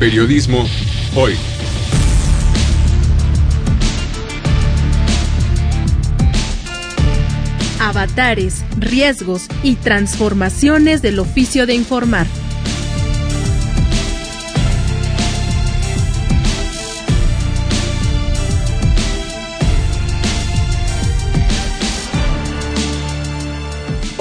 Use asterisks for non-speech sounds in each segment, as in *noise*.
Periodismo hoy. Avatares, riesgos y transformaciones del oficio de informar.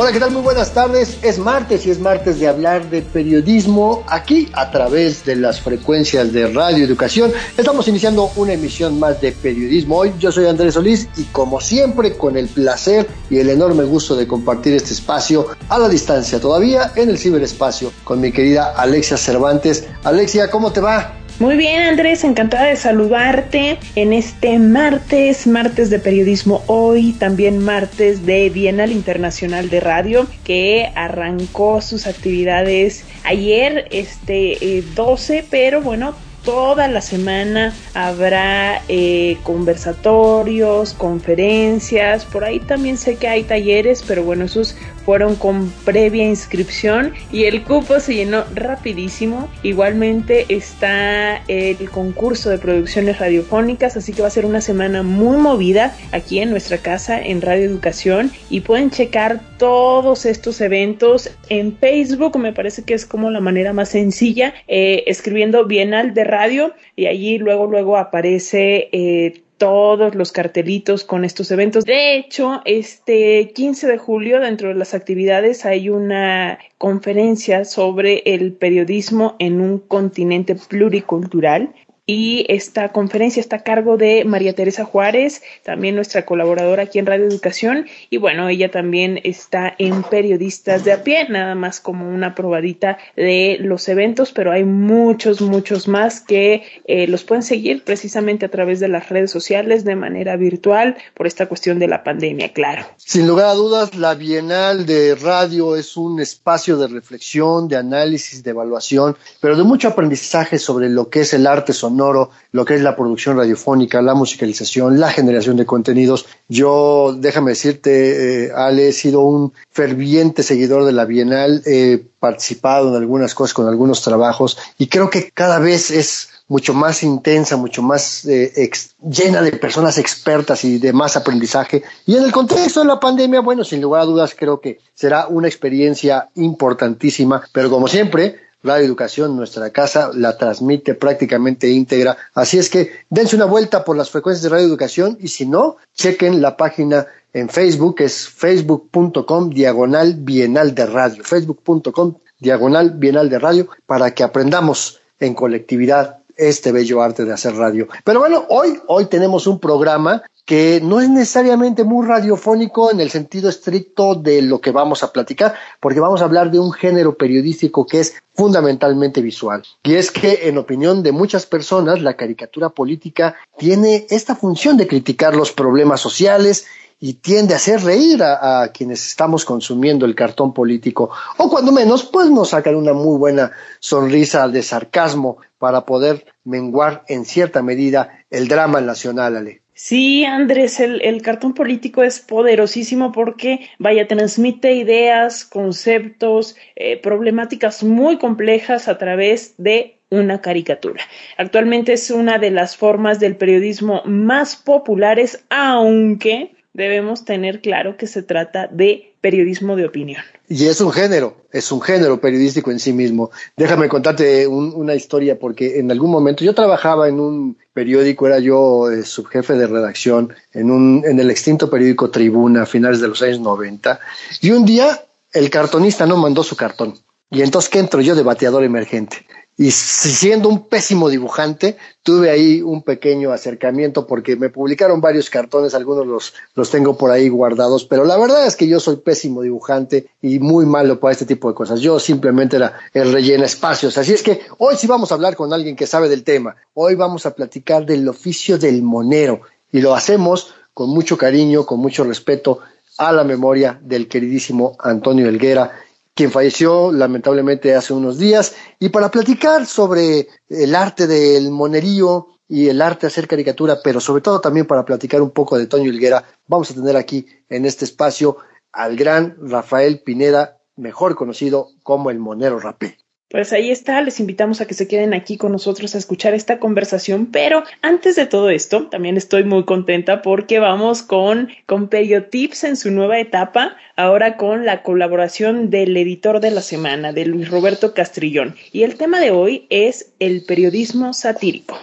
Hola, ¿qué tal? Muy buenas tardes. Es martes y es martes de hablar de periodismo aquí a través de las frecuencias de Radio Educación. Estamos iniciando una emisión más de periodismo hoy. Yo soy Andrés Solís y como siempre con el placer y el enorme gusto de compartir este espacio a la distancia todavía en el ciberespacio con mi querida Alexia Cervantes. Alexia, ¿cómo te va? Muy bien, Andrés, encantada de saludarte en este martes, martes de periodismo hoy, también martes de Bienal Internacional de Radio, que arrancó sus actividades ayer, este 12, eh, pero bueno, toda la semana habrá eh, conversatorios, conferencias, por ahí también sé que hay talleres, pero bueno, esos fueron con previa inscripción y el cupo se llenó rapidísimo. Igualmente está el concurso de producciones radiofónicas, así que va a ser una semana muy movida aquí en nuestra casa en Radio Educación y pueden checar todos estos eventos en Facebook, me parece que es como la manera más sencilla, eh, escribiendo Bienal de Radio y allí luego luego aparece eh, todos los cartelitos con estos eventos. De hecho, este 15 de julio, dentro de las actividades, hay una conferencia sobre el periodismo en un continente pluricultural y esta conferencia está a cargo de María Teresa Juárez, también nuestra colaboradora aquí en Radio Educación y bueno, ella también está en Periodistas de a pie, nada más como una probadita de los eventos, pero hay muchos, muchos más que eh, los pueden seguir precisamente a través de las redes sociales de manera virtual por esta cuestión de la pandemia, claro. Sin lugar a dudas, la Bienal de Radio es un espacio de reflexión, de análisis, de evaluación, pero de mucho aprendizaje sobre lo que es el arte sonoro lo que es la producción radiofónica, la musicalización, la generación de contenidos. Yo, déjame decirte, eh, Ale, he sido un ferviente seguidor de la Bienal, he participado en algunas cosas con algunos trabajos y creo que cada vez es mucho más intensa, mucho más eh, llena de personas expertas y de más aprendizaje. Y en el contexto de la pandemia, bueno, sin lugar a dudas, creo que será una experiencia importantísima, pero como siempre, Radio Educación, nuestra casa, la transmite prácticamente íntegra. Así es que dense una vuelta por las frecuencias de Radio Educación y si no, chequen la página en Facebook, es facebook.com diagonal bienal de radio, facebook.com diagonal bienal de radio, para que aprendamos en colectividad este bello arte de hacer radio. Pero bueno, hoy, hoy tenemos un programa que no es necesariamente muy radiofónico en el sentido estricto de lo que vamos a platicar, porque vamos a hablar de un género periodístico que es fundamentalmente visual. Y es que, en opinión de muchas personas, la caricatura política tiene esta función de criticar los problemas sociales y tiende a hacer reír a, quienes estamos consumiendo el cartón político, o cuando menos, pues nos sacan una muy buena sonrisa de sarcasmo para poder menguar en cierta medida el drama nacional, Ale. Sí, Andrés, el, cartón político es poderosísimo porque, vaya, transmite ideas, conceptos, eh, problemáticas muy complejas a través de una caricatura. Actualmente es una de las formas del periodismo más populares, aunque debemos tener claro que se trata de periodismo de opinión. Y es un género, es un género periodístico en sí mismo. Déjame contarte una historia porque en algún momento yo trabajaba en un periódico, era yo eh, subjefe de redacción en, un, en el extinto periódico Tribuna a finales de los años 90 y un día el cartonista no mandó su cartón. Y entonces, ¿qué entro yo de bateador emergente? Y siendo un pésimo dibujante, tuve ahí un pequeño acercamiento porque me publicaron varios cartones, algunos los, los tengo por ahí guardados, pero la verdad es que yo soy pésimo dibujante y muy malo para este tipo de cosas. Yo simplemente era el rellena espacios. Así es que hoy sí vamos a hablar con alguien que sabe del tema. Hoy vamos a platicar del oficio del monero y lo hacemos con mucho cariño, con mucho respeto a la memoria del queridísimo Antonio Elguera, quien falleció lamentablemente hace unos días, y para platicar sobre el arte del monerío y el arte de hacer caricatura, pero sobre todo también para platicar un poco de Toño Hilguera, vamos a tener aquí en este espacio al gran Rafael Pineda, mejor conocido como el Monero Rapé. Pues ahí está, les invitamos a que se queden aquí con nosotros a escuchar esta conversación, pero antes de todo esto, también estoy muy contenta porque vamos con, con Periotips en su nueva etapa, ahora con la colaboración del editor de la semana, de Luis Roberto Castrillón. Y el tema de hoy es el periodismo satírico.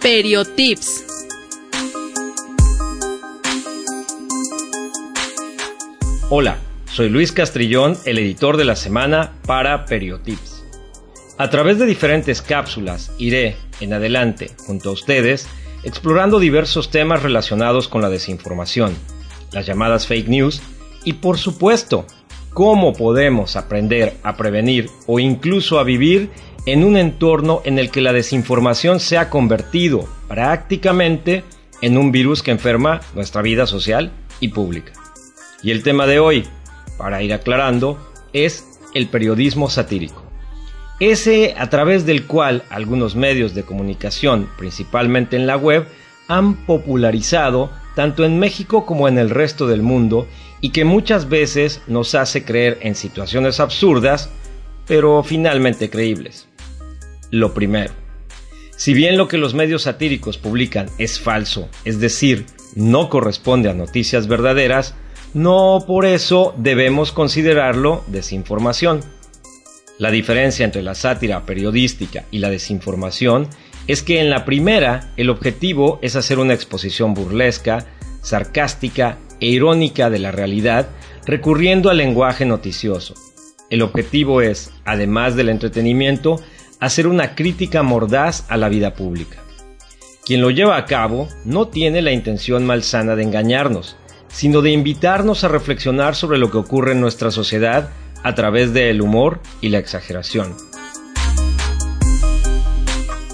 Periotips Hola, soy Luis Castrillón, el editor de la semana para Periotips. A través de diferentes cápsulas iré, en adelante, junto a ustedes, explorando diversos temas relacionados con la desinformación, las llamadas fake news y, por supuesto, cómo podemos aprender a prevenir o incluso a vivir en un entorno en el que la desinformación se ha convertido prácticamente en un virus que enferma nuestra vida social y pública. Y el tema de hoy, para ir aclarando, es el periodismo satírico. Ese a través del cual algunos medios de comunicación, principalmente en la web, han popularizado tanto en México como en el resto del mundo y que muchas veces nos hace creer en situaciones absurdas, pero finalmente creíbles. Lo primero, si bien lo que los medios satíricos publican es falso, es decir, no corresponde a noticias verdaderas, no por eso debemos considerarlo desinformación. La diferencia entre la sátira periodística y la desinformación es que en la primera el objetivo es hacer una exposición burlesca, sarcástica e irónica de la realidad recurriendo al lenguaje noticioso. El objetivo es, además del entretenimiento, hacer una crítica mordaz a la vida pública. Quien lo lleva a cabo no tiene la intención malsana de engañarnos, sino de invitarnos a reflexionar sobre lo que ocurre en nuestra sociedad a través del humor y la exageración.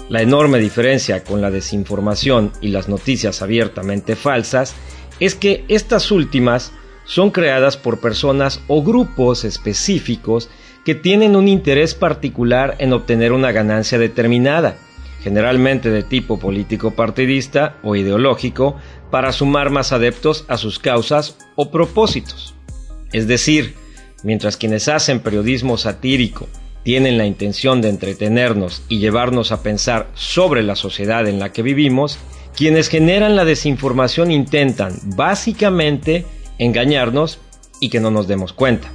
La enorme diferencia con la desinformación y las noticias abiertamente falsas es que estas últimas son creadas por personas o grupos específicos que tienen un interés particular en obtener una ganancia determinada, generalmente de tipo político partidista o ideológico, para sumar más adeptos a sus causas o propósitos. Es decir, mientras quienes hacen periodismo satírico tienen la intención de entretenernos y llevarnos a pensar sobre la sociedad en la que vivimos, quienes generan la desinformación intentan básicamente engañarnos y que no nos demos cuenta.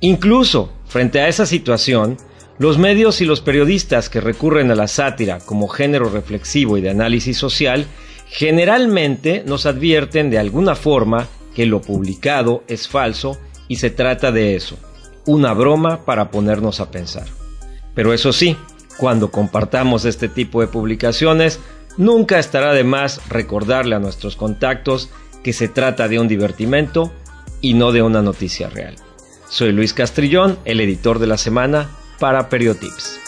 Incluso frente a esa situación, los medios y los periodistas que recurren a la sátira como género reflexivo y de análisis social generalmente nos advierten de alguna forma que lo publicado es falso y se trata de eso, una broma para ponernos a pensar. Pero eso sí, cuando compartamos este tipo de publicaciones, nunca estará de más recordarle a nuestros contactos que se trata de un divertimento y no de una noticia real. Soy Luis Castrillón, el editor de la semana para Periotips.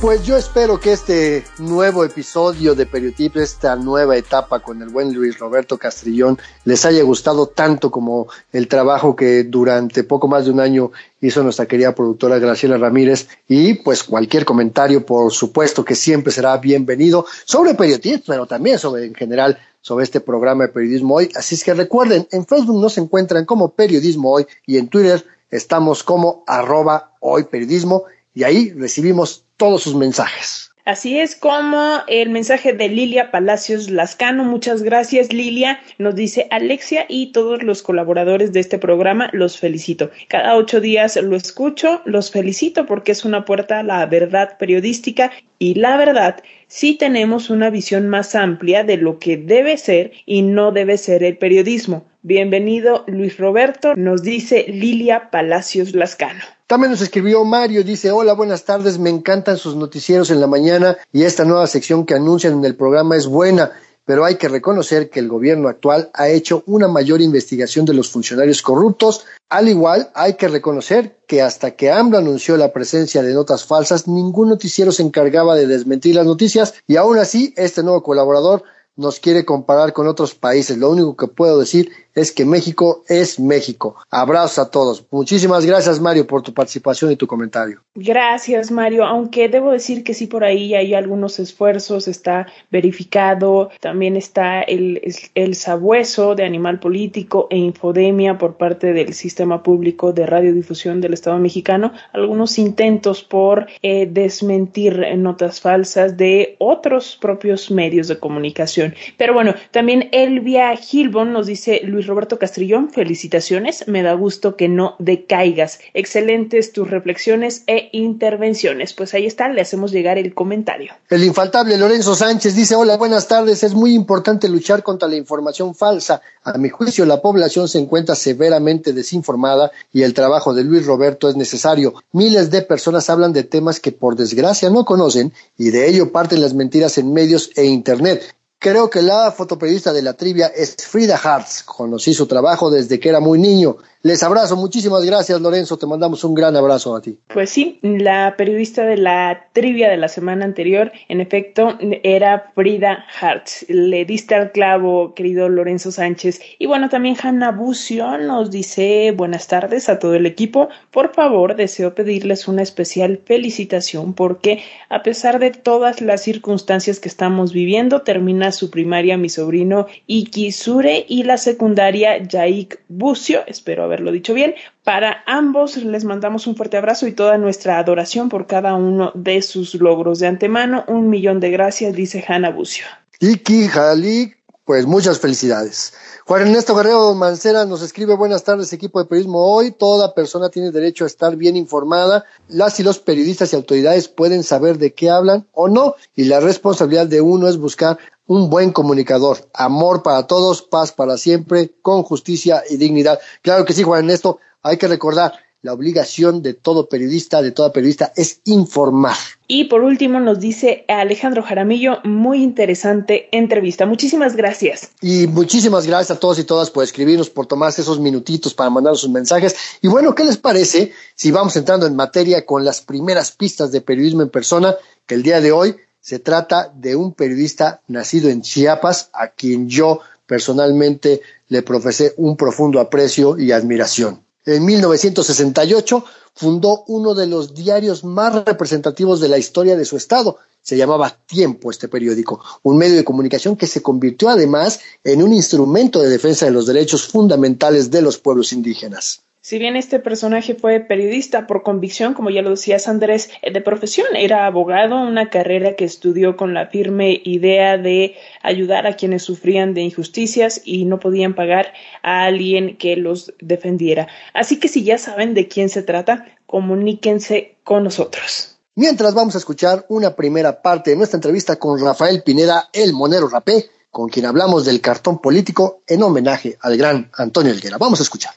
Pues yo espero que este nuevo episodio de Periotip, esta nueva etapa con el buen Luis Roberto Castrillón, les haya gustado tanto como el trabajo que durante poco más de un año hizo nuestra querida productora Graciela Ramírez. Y pues cualquier comentario, por supuesto que siempre será bienvenido sobre Periotip, pero también sobre en general sobre este programa de Periodismo Hoy. Así es que recuerden, en Facebook nos encuentran como Periodismo Hoy y en Twitter estamos como arroba hoy periodismo y ahí recibimos todos sus mensajes. Así es como el mensaje de Lilia Palacios Lascano. Muchas gracias, Lilia. Nos dice Alexia y todos los colaboradores de este programa, los felicito. Cada ocho días lo escucho, los felicito porque es una puerta a la verdad periodística y la verdad sí tenemos una visión más amplia de lo que debe ser y no debe ser el periodismo. Bienvenido, Luis Roberto, nos dice Lilia Palacios Lascano. También nos escribió Mario, dice, hola, buenas tardes, me encantan sus noticieros en la mañana y esta nueva sección que anuncian en el programa es buena, pero hay que reconocer que el gobierno actual ha hecho una mayor investigación de los funcionarios corruptos. Al igual, hay que reconocer que hasta que AMLO anunció la presencia de notas falsas, ningún noticiero se encargaba de desmentir las noticias y aún así, este nuevo colaborador nos quiere comparar con otros países. Lo único que puedo decir es que México es México. Abrazos a todos. Muchísimas gracias, Mario, por tu participación y tu comentario. Gracias, Mario. Aunque debo decir que sí, por ahí hay algunos esfuerzos, está verificado, también está el, el sabueso de Animal Político e Infodemia por parte del Sistema Público de Radiodifusión del Estado mexicano, algunos intentos por eh, desmentir notas falsas de otros propios medios de comunicación. Pero bueno, también Elvia Gilbon nos dice Luis Roberto Castrillón, felicitaciones, me da gusto que no decaigas. Excelentes tus reflexiones e intervenciones. Pues ahí está, le hacemos llegar el comentario. El infaltable Lorenzo Sánchez dice, hola, buenas tardes, es muy importante luchar contra la información falsa. A mi juicio, la población se encuentra severamente desinformada y el trabajo de Luis Roberto es necesario. Miles de personas hablan de temas que por desgracia no conocen y de ello parten las mentiras en medios e Internet. Creo que la fotoperiodista de la trivia es Frida Hartz. Conocí su trabajo desde que era muy niño. Les abrazo, muchísimas gracias Lorenzo, te mandamos un gran abrazo a ti. Pues sí, la periodista de la trivia de la semana anterior, en efecto, era Frida Hartz. Le diste al clavo, querido Lorenzo Sánchez. Y bueno, también Hanna Bucio nos dice buenas tardes a todo el equipo. Por favor, deseo pedirles una especial felicitación porque a pesar de todas las circunstancias que estamos viviendo, termina su primaria mi sobrino Iki Sure y la secundaria Yaik Bucio. Espero haber lo dicho bien. Para ambos les mandamos un fuerte abrazo y toda nuestra adoración por cada uno de sus logros. De antemano, un millón de gracias, dice Hanna Bucio. Iki Jalik, pues muchas felicidades. Juan Ernesto Guerrero Mancera nos escribe buenas tardes equipo de periodismo hoy. Toda persona tiene derecho a estar bien informada. Las y los periodistas y autoridades pueden saber de qué hablan o no y la responsabilidad de uno es buscar un buen comunicador. Amor para todos, paz para siempre, con justicia y dignidad. Claro que sí, Juan Ernesto, hay que recordar, la obligación de todo periodista, de toda periodista, es informar. Y por último nos dice Alejandro Jaramillo, muy interesante entrevista. Muchísimas gracias. Y muchísimas gracias a todos y todas por escribirnos, por tomarse esos minutitos para mandar sus mensajes. Y bueno, ¿qué les parece si vamos entrando en materia con las primeras pistas de periodismo en persona que el día de hoy se trata de un periodista nacido en Chiapas, a quien yo personalmente le profesé un profundo aprecio y admiración. En 1968 fundó uno de los diarios más representativos de la historia de su estado. Se llamaba Tiempo este periódico, un medio de comunicación que se convirtió además en un instrumento de defensa de los derechos fundamentales de los pueblos indígenas. Si bien este personaje fue periodista por convicción, como ya lo decías Andrés, eh, de profesión era abogado, una carrera que estudió con la firme idea de ayudar a quienes sufrían de injusticias y no podían pagar a alguien que los defendiera. Así que si ya saben de quién se trata, comuníquense con nosotros. Mientras vamos a escuchar una primera parte de nuestra entrevista con Rafael Pineda, el Monero Rapé, con quien hablamos del cartón político en homenaje al gran Antonio Elguera. Vamos a escuchar.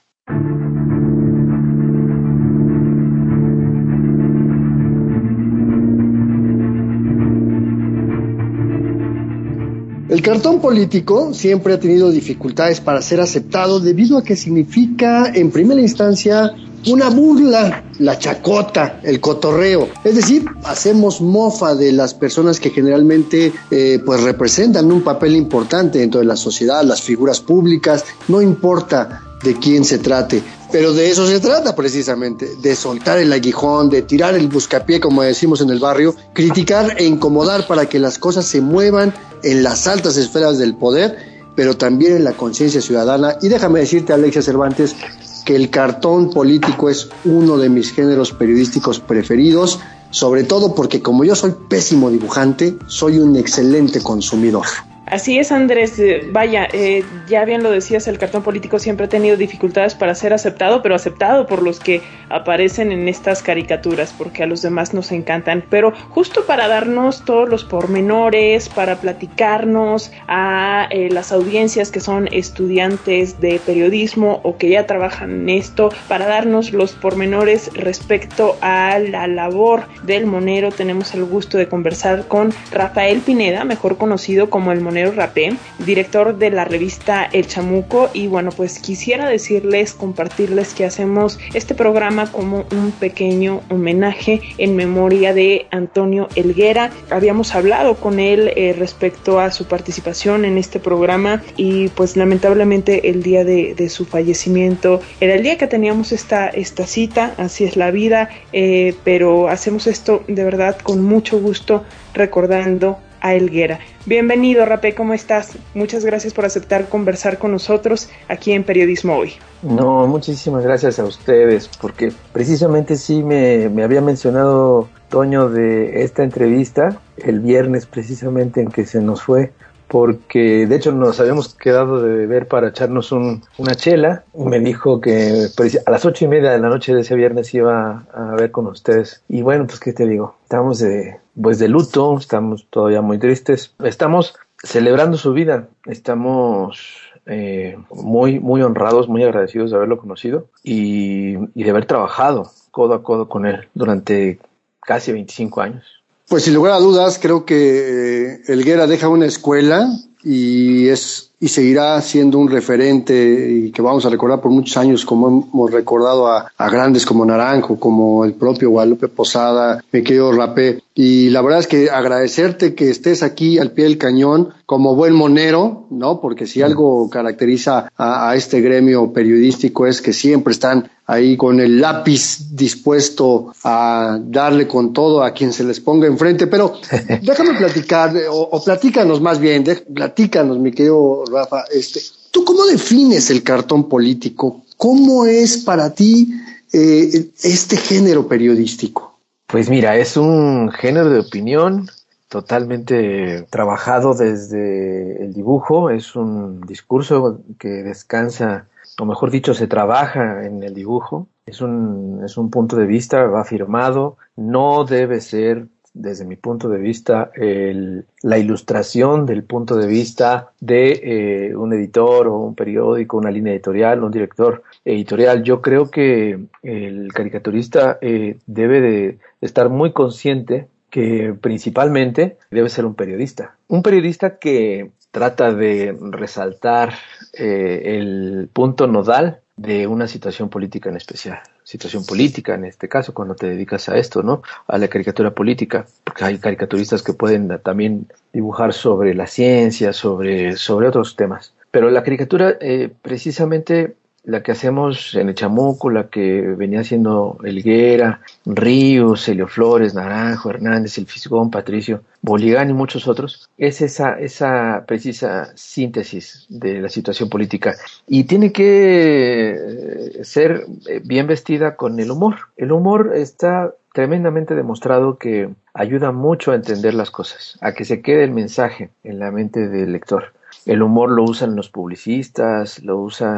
El cartón político siempre ha tenido dificultades para ser aceptado debido a que significa, en primera instancia, una burla, la chacota, el cotorreo. Es decir, hacemos mofa de las personas que generalmente eh, pues representan un papel importante dentro de la sociedad, las figuras públicas, no importa de quién se trate. Pero de eso se trata precisamente, de soltar el aguijón, de tirar el buscapié, como decimos en el barrio, criticar e incomodar para que las cosas se muevan en las altas esferas del poder, pero también en la conciencia ciudadana. Y déjame decirte, Alexia Cervantes, que el cartón político es uno de mis géneros periodísticos preferidos, sobre todo porque como yo soy pésimo dibujante, soy un excelente consumidor. Así es, Andrés. Eh, vaya, eh, ya bien lo decías, el cartón político siempre ha tenido dificultades para ser aceptado, pero aceptado por los que aparecen en estas caricaturas, porque a los demás nos encantan. Pero justo para darnos todos los pormenores, para platicarnos a eh, las audiencias que son estudiantes de periodismo o que ya trabajan en esto, para darnos los pormenores respecto a la labor del monero, tenemos el gusto de conversar con Rafael Pineda, mejor conocido como el monero Rapé, director de la revista El Chamuco. Y bueno, pues quisiera decirles, compartirles que hacemos este programa como un pequeño homenaje en memoria de Antonio Elguera. Habíamos hablado con él eh, respecto a su participación en este programa y pues lamentablemente el día de, su fallecimiento era el día que teníamos esta, esta cita, así es la vida, eh, pero hacemos esto de verdad con mucho gusto recordando a Elguera. Bienvenido, Rapé, ¿cómo estás? Muchas gracias por aceptar conversar con nosotros aquí en Periodismo Hoy. No, muchísimas gracias a ustedes, porque precisamente sí me, me había mencionado Toño de esta entrevista el viernes precisamente en que se nos fue porque de hecho nos habíamos quedado de ver para echarnos una chela. Me dijo que a las ocho y media de la noche de ese viernes iba a ver con ustedes. Y bueno, pues qué te digo, estamos de, pues de luto, estamos todavía muy tristes, estamos celebrando su vida, estamos eh, muy, muy honrados, muy agradecidos de haberlo conocido y, y de haber trabajado codo a codo con él durante casi 25 años. Pues sin lugar a dudas, creo que eh, Elguera deja una escuela y es y seguirá siendo un referente y que vamos a recordar por muchos años como hemos recordado a, grandes como Naranjo, como el propio Guadalupe Posada, me quedo Rapé. Y la verdad es que agradecerte que estés aquí al pie del cañón como buen monero, ¿no? Porque si algo caracteriza a, a este gremio periodístico es que siempre están ahí con el lápiz dispuesto a darle con todo a quien se les ponga enfrente. Pero *laughs* déjame platicar, o, o platícanos más bien, platícanos, mi querido Rafa, este, ¿tú cómo defines el cartón político? ¿Cómo es para ti eh, este género periodístico? Pues mira, es un género de opinión totalmente trabajado desde el dibujo, es un discurso que descansa, o mejor dicho, se trabaja en el dibujo, es un, es un punto de vista afirmado, no debe ser desde mi punto de vista, el, la ilustración del punto de vista de eh, un editor o un periódico, una línea editorial, un director editorial. Yo creo que el caricaturista eh, debe de estar muy consciente que principalmente debe ser un periodista. Un periodista que trata de resaltar eh, el punto nodal de una situación política en especial situación política, en este caso, cuando te dedicas a esto, ¿no? A la caricatura política, porque hay caricaturistas que pueden también dibujar sobre la ciencia, sobre, sobre otros temas. Pero la caricatura, eh, precisamente la que hacemos en el Chamuco, la que venía haciendo Elguera, Ríos, Celio Flores, Naranjo, Hernández, El Fisgón, Patricio, Boligán y muchos otros, es esa, esa precisa síntesis de la situación política. Y tiene que eh, ser eh, bien vestida con el humor. El humor está tremendamente demostrado que ayuda mucho a entender las cosas, a que se quede el mensaje en la mente del lector. El humor lo usan los publicistas, lo usa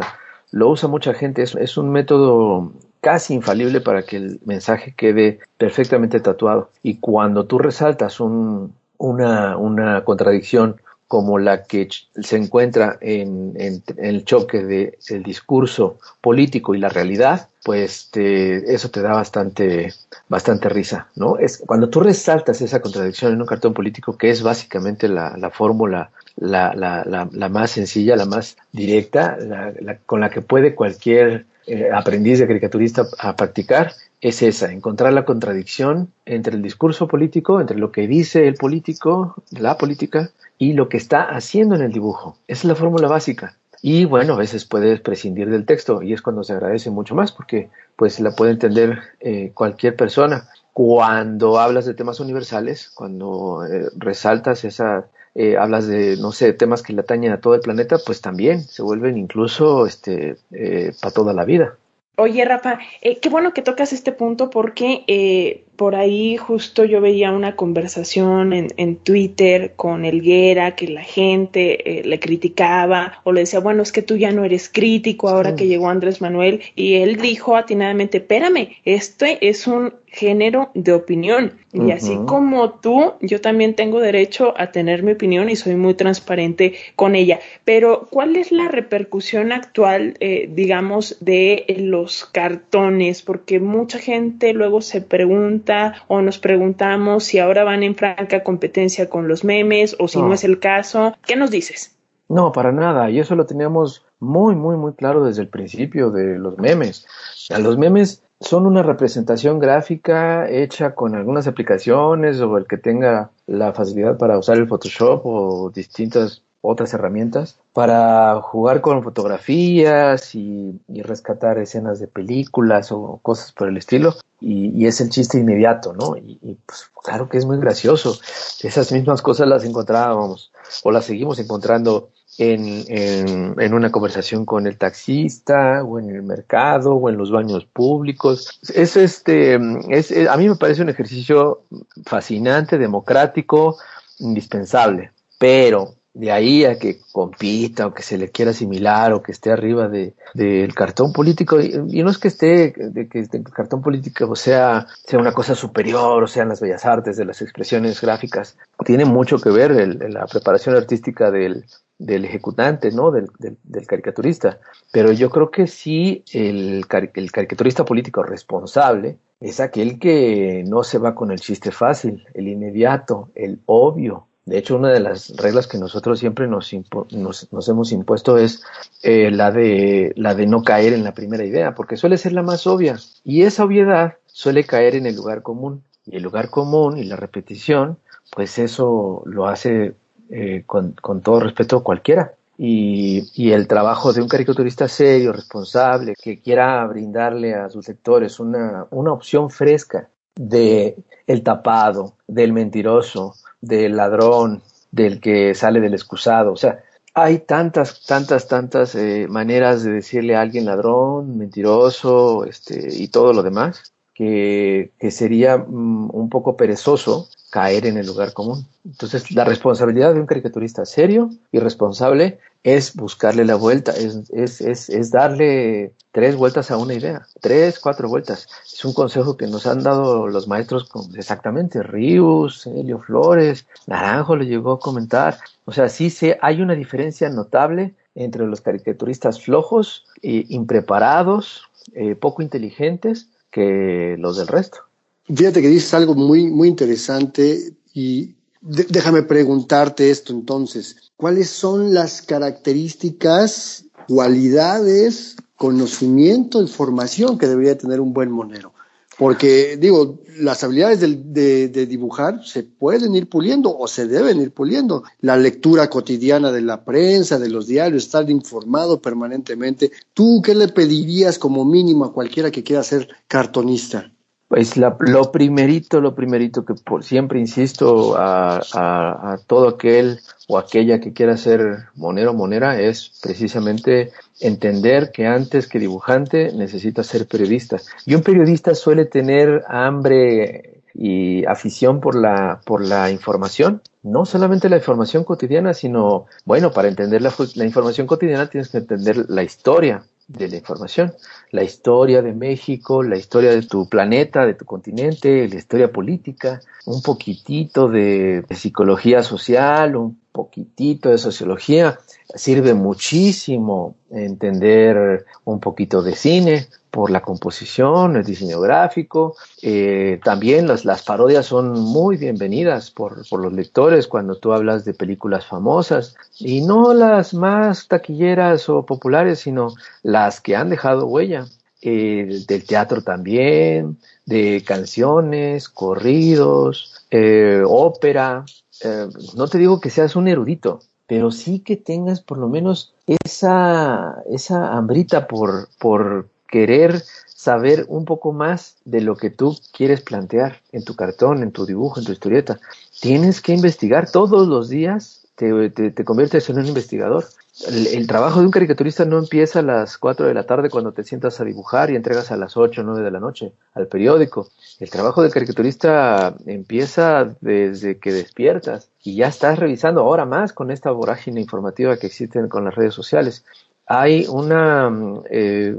lo usa mucha gente, es, un método casi infalible para que el mensaje quede perfectamente tatuado. Y cuando tú resaltas un, una, una contradicción como la que se encuentra en, el choque del el discurso político y la realidad, pues te, eso te da bastante, bastante risa, ¿no? Es cuando tú resaltas esa contradicción en un cartón político, que es básicamente la, la fórmula la, la, la, la, más sencilla, la más directa, la, con la que puede cualquier eh, aprendiz de caricaturista a practicar, es esa, encontrar la contradicción entre el discurso político, entre lo que dice el político, la política, y lo que está haciendo en el dibujo. Esa es la fórmula básica. Y bueno, a veces puedes prescindir del texto y es cuando se agradece mucho más porque pues la puede entender eh, cualquier persona. Cuando hablas de temas universales, cuando eh, resaltas esa eh, hablas de, no sé, temas que le atañen a todo el planeta, pues también se vuelven incluso este, eh, para toda la vida. Oye, Rafa, eh, qué bueno que tocas este punto porque eh, por ahí justo yo veía una conversación en, en Twitter con Elguera que la gente eh, le criticaba o le decía, bueno, es que tú ya no eres crítico ahora que llegó Andrés Manuel y él dijo atinadamente, espérame, este es un género de opinión y así como tú, yo también tengo derecho a tener mi opinión y soy muy transparente con ella. Pero, ¿cuál es la repercusión actual, eh, digamos, de los cartones? Porque mucha gente luego se pregunta o nos preguntamos si ahora van en franca competencia con los memes o si no, es el caso. ¿Qué nos dices? No, para nada. Y eso lo teníamos muy, muy, muy claro desde el principio de los memes. A los memes son una representación gráfica hecha con algunas aplicaciones o el que tenga la facilidad para usar el Photoshop o distintas otras herramientas para jugar con fotografías y, rescatar escenas de películas o cosas por el estilo y, es el chiste inmediato, ¿no? Y, y, pues claro que es muy gracioso. Esas mismas cosas las encontrábamos o las seguimos encontrando en, en, una conversación con el taxista o en el mercado o en los baños públicos. Es este, es, a mí me parece un ejercicio fascinante, democrático, indispensable, pero de ahí a que compita o que se le quiera asimilar o que esté arriba de del cartón político y, no es que esté de que el cartón político sea sea una cosa superior o sean las bellas artes de las expresiones gráficas tiene mucho que ver el, la preparación artística del, del ejecutante, ¿no? Del, del, caricaturista. Pero yo creo que sí el, el caricaturista político responsable es aquel que no se va con el chiste fácil, el inmediato, el obvio, de hecho, una de las reglas que nosotros siempre nos, nos, hemos impuesto es eh, la, de, la de no caer en la primera idea, porque suele ser la más obvia. Y esa obviedad suele caer en el lugar común. Y el lugar común y la repetición, pues eso lo hace eh, con, con, todo respeto cualquiera. Y, y, el trabajo de un caricaturista serio, responsable, que quiera brindarle a sus lectores una, una opción fresca de el tapado, del mentiroso, del ladrón, del que sale del excusado. O sea, hay tantas, tantas, tantas eh, maneras de decirle a alguien ladrón, mentiroso, este, y todo lo demás, que, que sería mm, un poco perezoso caer en el lugar común. Entonces, la responsabilidad de un caricaturista serio y responsable es buscarle la vuelta, es, es, es, es, darle tres vueltas a una idea, tres, cuatro vueltas. Es un consejo que nos han dado los maestros exactamente, Ríos, Helio Flores, Naranjo lo llegó a comentar. O sea, sí se, hay una diferencia notable entre los caricaturistas flojos, e impreparados, eh, poco inteligentes, que los del resto. Fíjate que dices algo muy, muy interesante y déjame preguntarte esto entonces. ¿Cuáles son las características, cualidades, conocimiento, información que debería tener un buen monero? Porque, digo, las habilidades de, de, dibujar se pueden ir puliendo o se deben ir puliendo. La lectura cotidiana de la prensa, de los diarios, estar informado permanentemente. ¿Tú qué le pedirías como mínimo a cualquiera que quiera ser cartonista? Pues la, lo primerito, lo primerito que por siempre insisto a, a, todo aquel o aquella que quiera ser monero o monera es precisamente entender que antes que dibujante necesita ser periodista. Y un periodista suele tener hambre y afición por la, por la información, no solamente la información cotidiana, sino, bueno, para entender la, la información cotidiana tienes que entender la historia, de la información, la historia de México, la historia de tu planeta, de tu continente, la historia política, un poquitito de, psicología social, un poquitito de sociología, sirve muchísimo entender un poquito de cine por la composición, el diseño gráfico. Eh, también las, parodias son muy bienvenidas por, por, los lectores cuando tú hablas de películas famosas y no las más taquilleras o populares, sino las que han dejado huella. Eh, del teatro también, de canciones, corridos, eh, ópera. Eh, no te digo que seas un erudito, pero sí que tengas por lo menos esa, esa hambrita por, por querer saber un poco más de lo que tú quieres plantear en tu cartón, en tu dibujo, en tu historieta. Tienes que investigar todos los días, te, te, te conviertes en un investigador. El, trabajo de un caricaturista no empieza a las 4 de la tarde cuando te sientas a dibujar y entregas a las 8 o 9 de la noche al periódico. El trabajo del caricaturista empieza desde que despiertas y ya estás revisando ahora más con esta vorágine informativa que existe con las redes sociales. Hay una eh,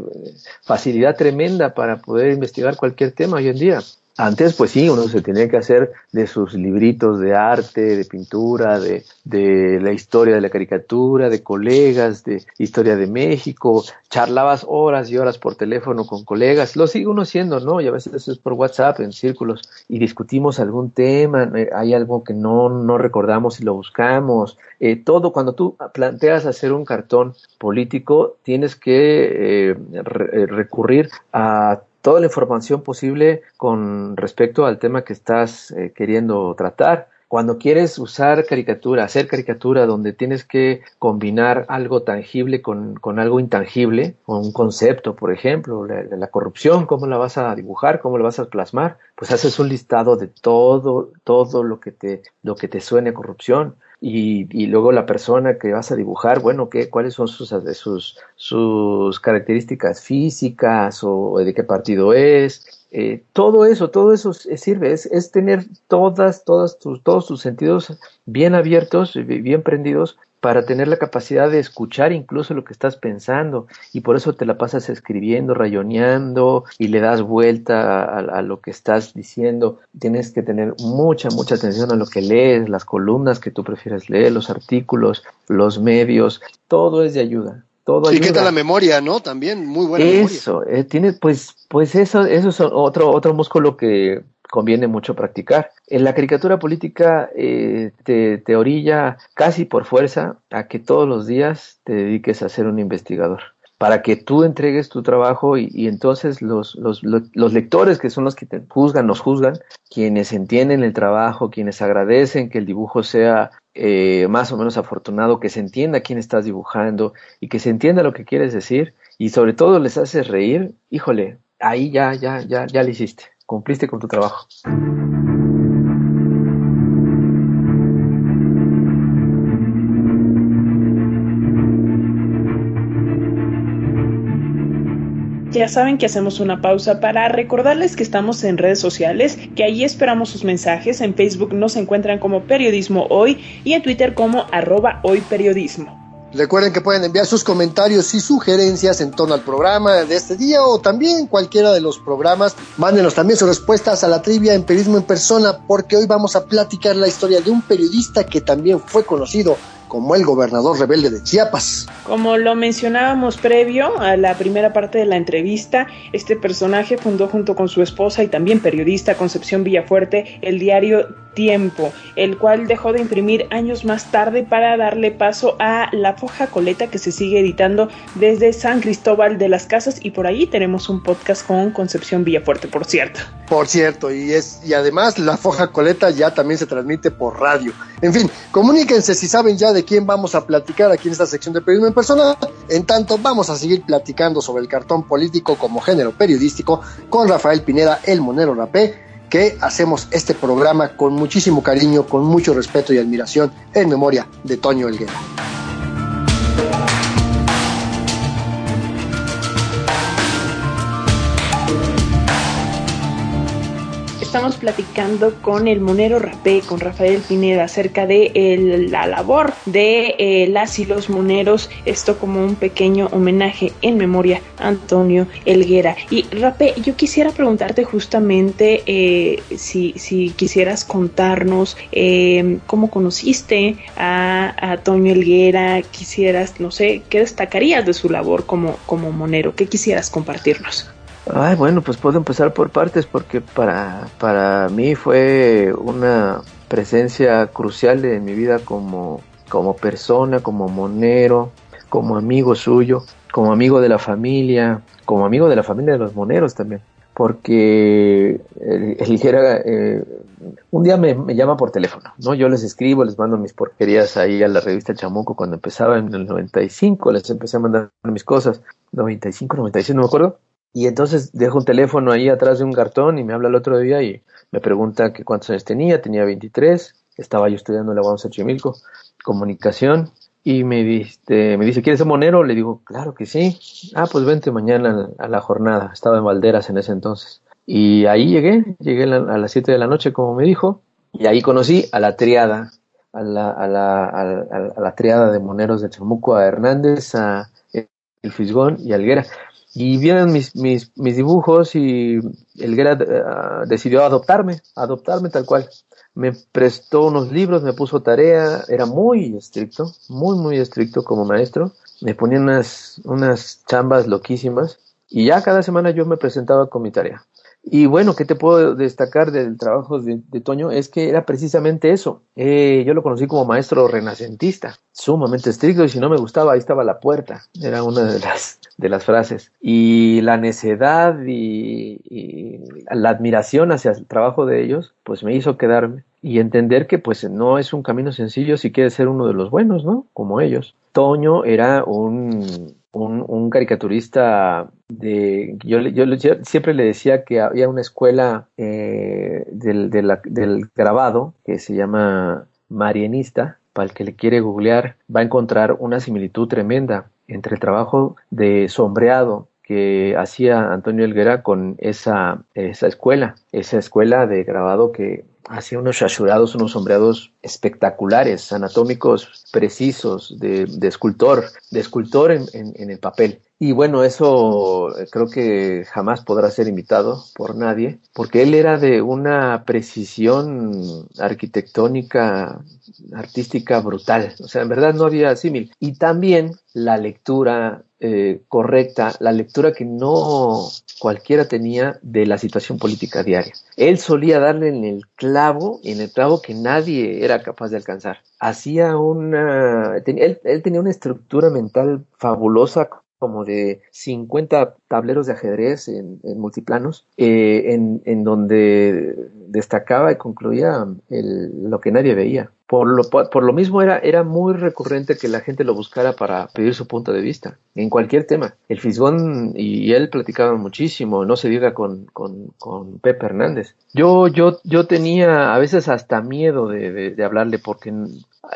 facilidad tremenda para poder investigar cualquier tema hoy en día. Antes, pues sí, uno se tenía que hacer de sus libritos de arte, de pintura, de, de la historia de la caricatura, de colegas, de historia de México. Charlabas horas y horas por teléfono con colegas. Lo sigue uno haciendo, ¿no? Y a veces es por WhatsApp, en círculos, y discutimos algún tema. Eh, hay algo que no, no recordamos y lo buscamos. Eh, todo, cuando tú planteas hacer un cartón político, tienes que eh, recurrir a toda la información posible con respecto al tema que estás eh, queriendo tratar. Cuando quieres usar caricatura, hacer caricatura donde tienes que combinar algo tangible con, con algo intangible, con un concepto, por ejemplo, la, la, corrupción, cómo la vas a dibujar, cómo la vas a plasmar, pues haces un listado de todo, todo lo que te, lo que te suene corrupción y, y, luego la persona que vas a dibujar, bueno, ¿qué, ¿cuáles son sus, sus, sus características físicas o de qué partido es? Eh, todo eso, todo eso sirve, es, es tener todas, todas tus, todos tus sentidos bien abiertos, bien prendidos para tener la capacidad de escuchar incluso lo que estás pensando y por eso te la pasas escribiendo, rayoneando y le das vuelta a, a, lo que estás diciendo. Tienes que tener mucha, mucha atención a lo que lees, las columnas que tú prefieres leer, los artículos, los medios, todo es de ayuda. Todo sí, ¿qué tal la memoria, no? También muy buena eso, memoria. Eh, tiene, pues, pues eso, eso es otro, otro músculo que conviene mucho practicar. En la caricatura política eh, te, te orilla casi por fuerza a que todos los días te dediques a ser un investigador para que tú entregues tu trabajo y, y entonces los, los, los, lectores que son los que te juzgan, nos juzgan, quienes entienden el trabajo, quienes agradecen que el dibujo sea eh, más o menos afortunado, que se entienda quién estás dibujando y que se entienda lo que quieres decir y sobre todo les haces reír, híjole, ahí ya, ya, ya, ya lo hiciste, cumpliste con tu trabajo. Ya saben que hacemos una pausa para recordarles que estamos en redes sociales, que ahí esperamos sus mensajes. En Facebook nos encuentran como Periodismo Hoy y en Twitter como arroba hoy periodismo. Recuerden que pueden enviar sus comentarios y sugerencias en torno al programa de este día o también cualquiera de los programas. Mándenos también sus respuestas a la trivia en Periodismo en Persona porque hoy vamos a platicar la historia de un periodista que también fue conocido como el gobernador rebelde de Chiapas. Como lo mencionábamos previo a la primera parte de la entrevista, este personaje fundó junto con su esposa y también periodista Concepción Villafuerte el diario Tiempo, el cual dejó de imprimir años más tarde para darle paso a La Foja Coleta que se sigue editando desde San Cristóbal de las Casas y por ahí tenemos un podcast con Concepción Villafuerte, por cierto. Por cierto, y es y además La Foja Coleta ya también se transmite por radio. En fin, comuníquense si saben ya de quién vamos a platicar aquí en esta sección de periodismo en persona. En tanto, vamos a seguir platicando sobre el cartón político como género periodístico con Rafael Pineda, el monero rapé que hacemos este programa con muchísimo cariño, con mucho respeto y admiración en memoria de Toño Elguera. Estamos platicando con el monero rapé, con Rafael Pineda, acerca de la labor de eh, las y los moneros, esto como un pequeño homenaje en memoria a Antonio Elguera. Y rapé, yo quisiera preguntarte justamente eh, si, si, quisieras contarnos eh, cómo conociste a, a Antonio Elguera, quisieras, no sé, ¿qué destacarías de su labor como, como monero? ¿Qué quisieras compartirnos? Ay, bueno, pues puedo empezar por partes porque para, para mí fue una presencia crucial en mi vida como, como persona, como monero, como amigo suyo, como amigo de la familia, como amigo de la familia de los moneros también. Porque el, eh, un día me, me, llama por teléfono, ¿no? Yo les escribo, les mando mis porquerías ahí a la revista Chamuco cuando empezaba en el 95, les empecé a mandar mis cosas, 95, 96, no me acuerdo y entonces dejo un teléfono ahí atrás de un cartón y me habla el otro día y me pregunta que cuántos años tenía, tenía 23, estaba yo estudiando en la UAM Xochimilco, comunicación, y me dice, me dice, ¿quieres ser monero? Le digo, claro que sí. Ah, pues vente mañana a la jornada. Estaba en Valderas en ese entonces. Y ahí llegué, llegué a las 7 de la noche, como me dijo, y ahí conocí a la triada, a la, a la, a la, triada de moneros de Chamuco, a Hernández, a El Fisgón y Alguera Y vienen mis, mis, mis dibujos y Elguera uh, decidió adoptarme, adoptarme tal cual. Me prestó unos libros, me puso tarea, era muy estricto, muy, muy estricto como maestro. Me ponía unas, unas chambas loquísimas y ya cada semana yo me presentaba con mi tarea. Y bueno, ¿qué te puedo destacar del trabajo de, de Toño? Es que era precisamente eso. Eh, yo lo conocí como maestro renacentista, sumamente estricto, y si no me gustaba, ahí estaba la puerta. Era una de las, de las frases. Y la necedad y, la admiración hacia el trabajo de ellos, pues me hizo quedarme y entender que pues no es un camino sencillo si quieres ser uno de los buenos, ¿no? Como ellos. Toño era un, un caricaturista de, yo, yo, yo, siempre le decía que había una escuela eh, del, de la, del grabado que se llama Marianista, para el que le quiere googlear, va a encontrar una similitud tremenda entre el trabajo de sombreado que hacía Antonio Elguera con esa, esa escuela, esa escuela de grabado que hacía unos shashurados, unos sombreados espectaculares, anatómicos precisos, de, escultor, de escultor en, el papel. Y bueno, eso creo que jamás podrá ser imitado por nadie, porque él era de una precisión arquitectónica, artística brutal. O sea, en verdad no había símil. Y también la lectura eh, correcta, la lectura que no cualquiera tenía de la situación política diaria. Él solía darle en el clavo, en el clavo que nadie era capaz de alcanzar. Hacía una, él, él tenía una estructura mental fabulosa como de 50 tableros de ajedrez en, multiplanos, eh, en, en, donde destacaba y concluía el, lo que nadie veía. Por lo, por lo mismo era, era muy recurrente que la gente lo buscara para pedir su punto de vista, en cualquier tema. El Fisgón y él platicaban muchísimo, no se diga con, con, Pepe Hernández. Yo, yo, yo tenía a veces hasta miedo de, de, de hablarle porque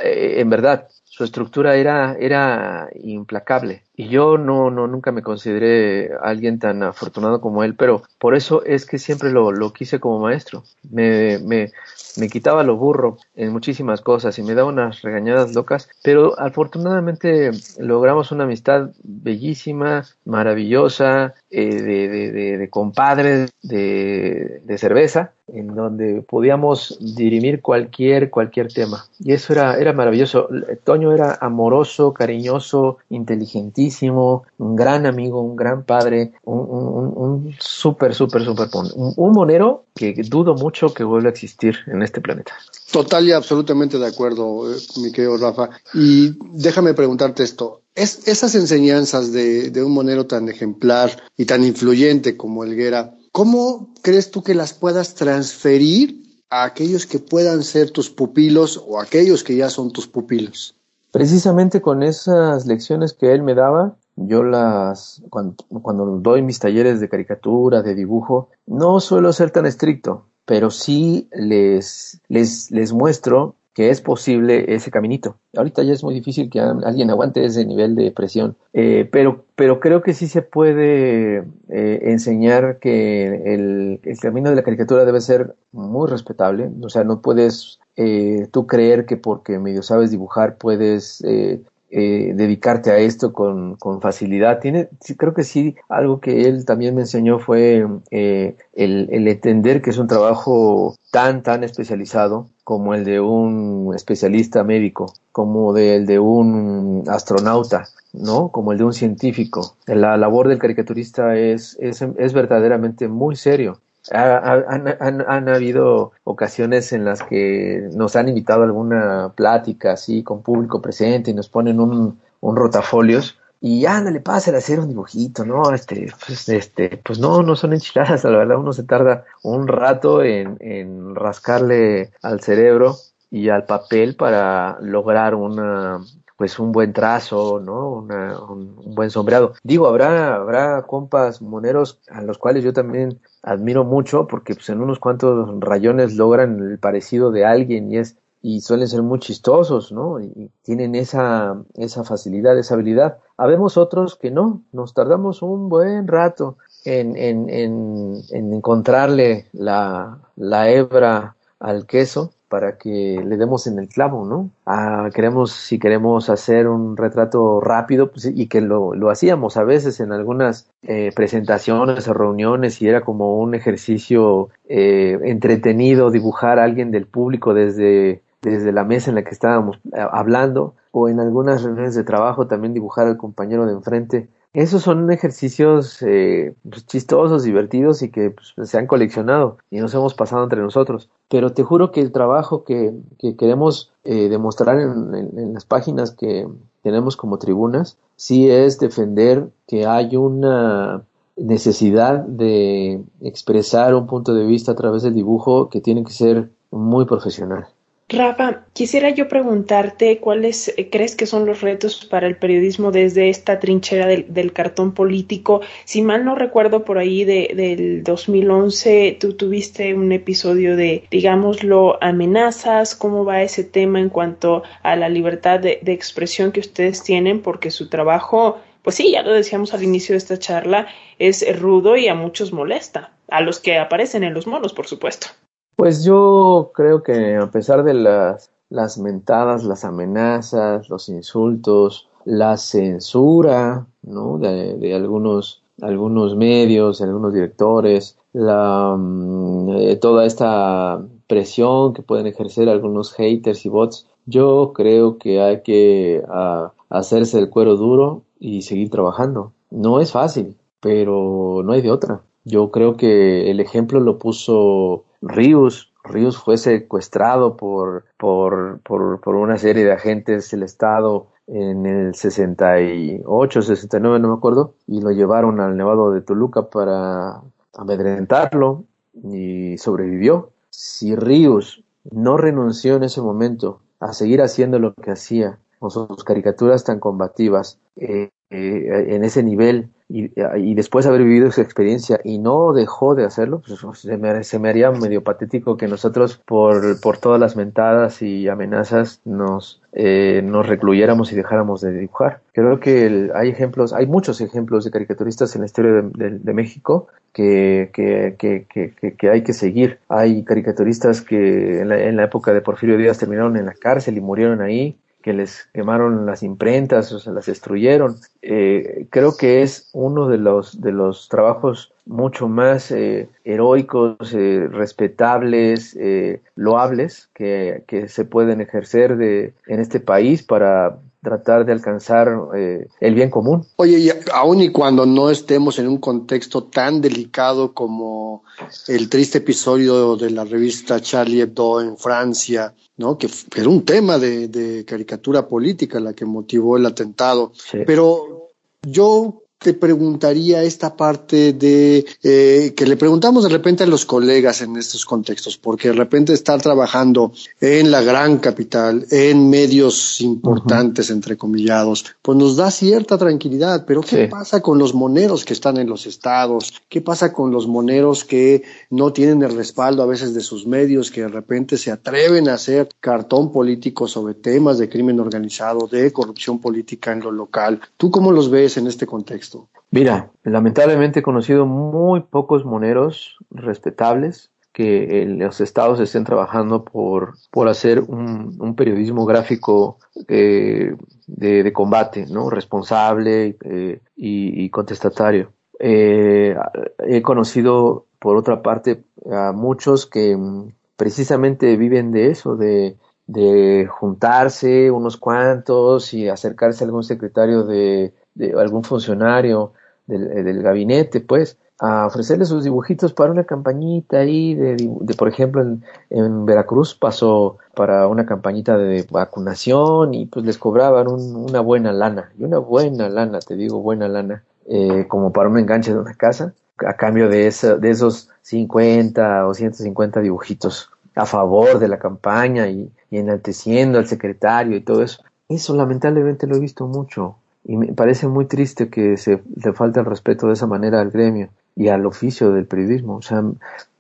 eh, en verdad su estructura era, era implacable. Y yo no, no, nunca me consideré alguien tan afortunado como él, pero por eso es que siempre lo, lo quise como maestro. Me, me, me quitaba lo burro en muchísimas cosas y me daba unas regañadas locas, pero afortunadamente logramos una amistad bellísima, maravillosa, eh, de, de, de, compadres de, de cerveza, en donde podíamos dirimir cualquier, cualquier tema. Y eso era, era maravilloso. Toño era amoroso, cariñoso, inteligentísimo, un gran amigo, un gran padre, un, un, un súper, súper, súper, un, un monero que dudo mucho que vuelva a existir en este planeta. Total y absolutamente de acuerdo, eh, mi querido Rafa. Y déjame preguntarte esto. Es, esas enseñanzas de, de un monero tan ejemplar y tan influyente como Elguera, ¿cómo crees tú que las puedas transferir a aquellos que puedan ser tus pupilos o aquellos que ya son tus pupilos? Precisamente con esas lecciones que él me daba, yo las, cuando, cuando doy mis talleres de caricatura, de dibujo, no suelo ser tan estricto, pero sí les, les, les muestro que es posible ese caminito. Ahorita ya es muy difícil que alguien aguante ese nivel de presión, eh, pero, pero creo que sí se puede eh, enseñar que el, el, camino de la caricatura debe ser muy respetable, o sea, no puedes eh, tú creer que porque medio sabes dibujar puedes eh, eh, dedicarte a esto con, con facilidad. Tiene, sí, creo que sí, algo que él también me enseñó fue eh, el, el, entender que es un trabajo tan, tan especializado como el de un especialista médico, como el de un astronauta, ¿no? Como el de un científico. La labor del caricaturista es, es, es verdaderamente muy serio. Han, han, han, habido ocasiones en las que nos han invitado a alguna plática así con público presente y nos ponen un, un rotafolios y ándale, pásale a hacer un dibujito, ¿no? Este, pues, este, pues no, no son enchiladas, la verdad uno se tarda un rato en, en rascarle al cerebro y al papel para lograr una, pues un buen trazo, ¿no? Una, un, un, buen sombreado. Digo, habrá, habrá compas moneros a los cuales yo también admiro mucho porque pues en unos cuantos rayones logran el parecido de alguien y es y suelen ser muy chistosos, ¿no? Y tienen esa, esa facilidad, esa habilidad. Habemos otros que no, nos tardamos un buen rato en, en, en, en encontrarle la, la hebra al queso para que le demos en el clavo, ¿no? Ah, queremos, si queremos hacer un retrato rápido, pues, y que lo, lo hacíamos a veces en algunas eh, presentaciones o reuniones y era como un ejercicio eh, entretenido dibujar a alguien del público desde, desde la mesa en la que estábamos eh, hablando o en algunas reuniones de trabajo también dibujar al compañero de enfrente esos son ejercicios eh, pues, chistosos, divertidos y que pues, se han coleccionado y nos hemos pasado entre nosotros. Pero te juro que el trabajo que, queremos eh, demostrar en, las páginas que tenemos como tribunas, sí es defender que hay una necesidad de expresar un punto de vista a través del dibujo que tiene que ser muy profesional. Rafa, quisiera yo preguntarte cuáles eh, crees que son los retos para el periodismo desde esta trinchera del, cartón político. Si mal no recuerdo, por ahí de, del 2011 tú tuviste un episodio de, digámoslo, amenazas. ¿Cómo va ese tema en cuanto a la libertad de, de expresión que ustedes tienen? Porque su trabajo, pues sí, ya lo decíamos al inicio de esta charla, es rudo y a muchos molesta. A los que aparecen en los monos, por supuesto. Pues yo creo que a pesar de las, las mentadas, las amenazas, los insultos, la censura, ¿no? De, algunos, algunos medios, de algunos directores, la, mm, eh, toda esta presión que pueden ejercer algunos haters y bots, yo creo que hay que hacerse el cuero duro y seguir trabajando. No es fácil, pero no hay de otra. Yo creo que el ejemplo lo puso Ríos. Ríos fue secuestrado por, por, por, una serie de agentes del Estado en el 68, 69, no me acuerdo, y lo llevaron al Nevado de Toluca para amedrentarlo y sobrevivió. Si Ríos no renunció en ese momento a seguir haciendo lo que hacía, con sus caricaturas tan combativas, eh, eh, en ese nivel y, después haber vivido esa experiencia y no dejó de hacerlo, pues se, me, se me haría medio patético que nosotros por, por todas las mentadas y amenazas nos, eh, nos recluyéramos y dejáramos de dibujar. Creo que hay ejemplos, hay muchos ejemplos de caricaturistas en la historia de, de, México que, que, que, que, hay que seguir. Hay caricaturistas que en la, en la época de Porfirio Díaz terminaron en la cárcel y murieron ahí que les quemaron las imprentas o se las destruyeron. Eh, creo que es uno de los, de los trabajos mucho más eh, heroicos, eh, respetables, loables que, que, se pueden ejercer de, en este país para tratar de alcanzar el bien común. Oye, y aun y cuando no estemos en un contexto tan delicado como el triste episodio de la revista Charlie Hebdo en Francia, ¿no? Que era un tema de, de, caricatura política la que motivó el atentado. Pero yo te preguntaría esta parte de eh, que le preguntamos de repente a los colegas en estos contextos, porque de repente estar trabajando en la gran capital, en medios importantes, entre comillados, pues nos da cierta tranquilidad, pero ¿qué pasa con los moneros que están en los estados? ¿Qué pasa con los moneros que no tienen el respaldo a veces de sus medios, que de repente se atreven a hacer cartón político sobre temas de crimen organizado, de corrupción política en lo local? ¿Tú cómo los ves en este contexto? Mira, lamentablemente he conocido muy pocos moneros respetables que en los estados estén trabajando por, por hacer un, periodismo gráfico eh, de, combate, ¿no? Responsable eh, y, contestatario. Eh, he conocido, por otra parte, a muchos que mm, precisamente viven de eso, de, de juntarse unos cuantos y acercarse a algún secretario de, de algún funcionario del, eh, del, gabinete, pues, a ofrecerle sus dibujitos para una campañita ahí, de, de por ejemplo, en, Veracruz pasó para una campañita de vacunación y pues les cobraban una buena lana, y una buena lana, te digo, buena lana, eh, como para un enganche de una casa, a cambio de, esa, de esos 50 o 150 dibujitos a favor de la campaña y, y enalteciendo al secretario y todo eso. Eso lamentablemente lo he visto mucho y me parece muy triste que se le falte el respeto de esa manera al gremio y al oficio del periodismo, o sea,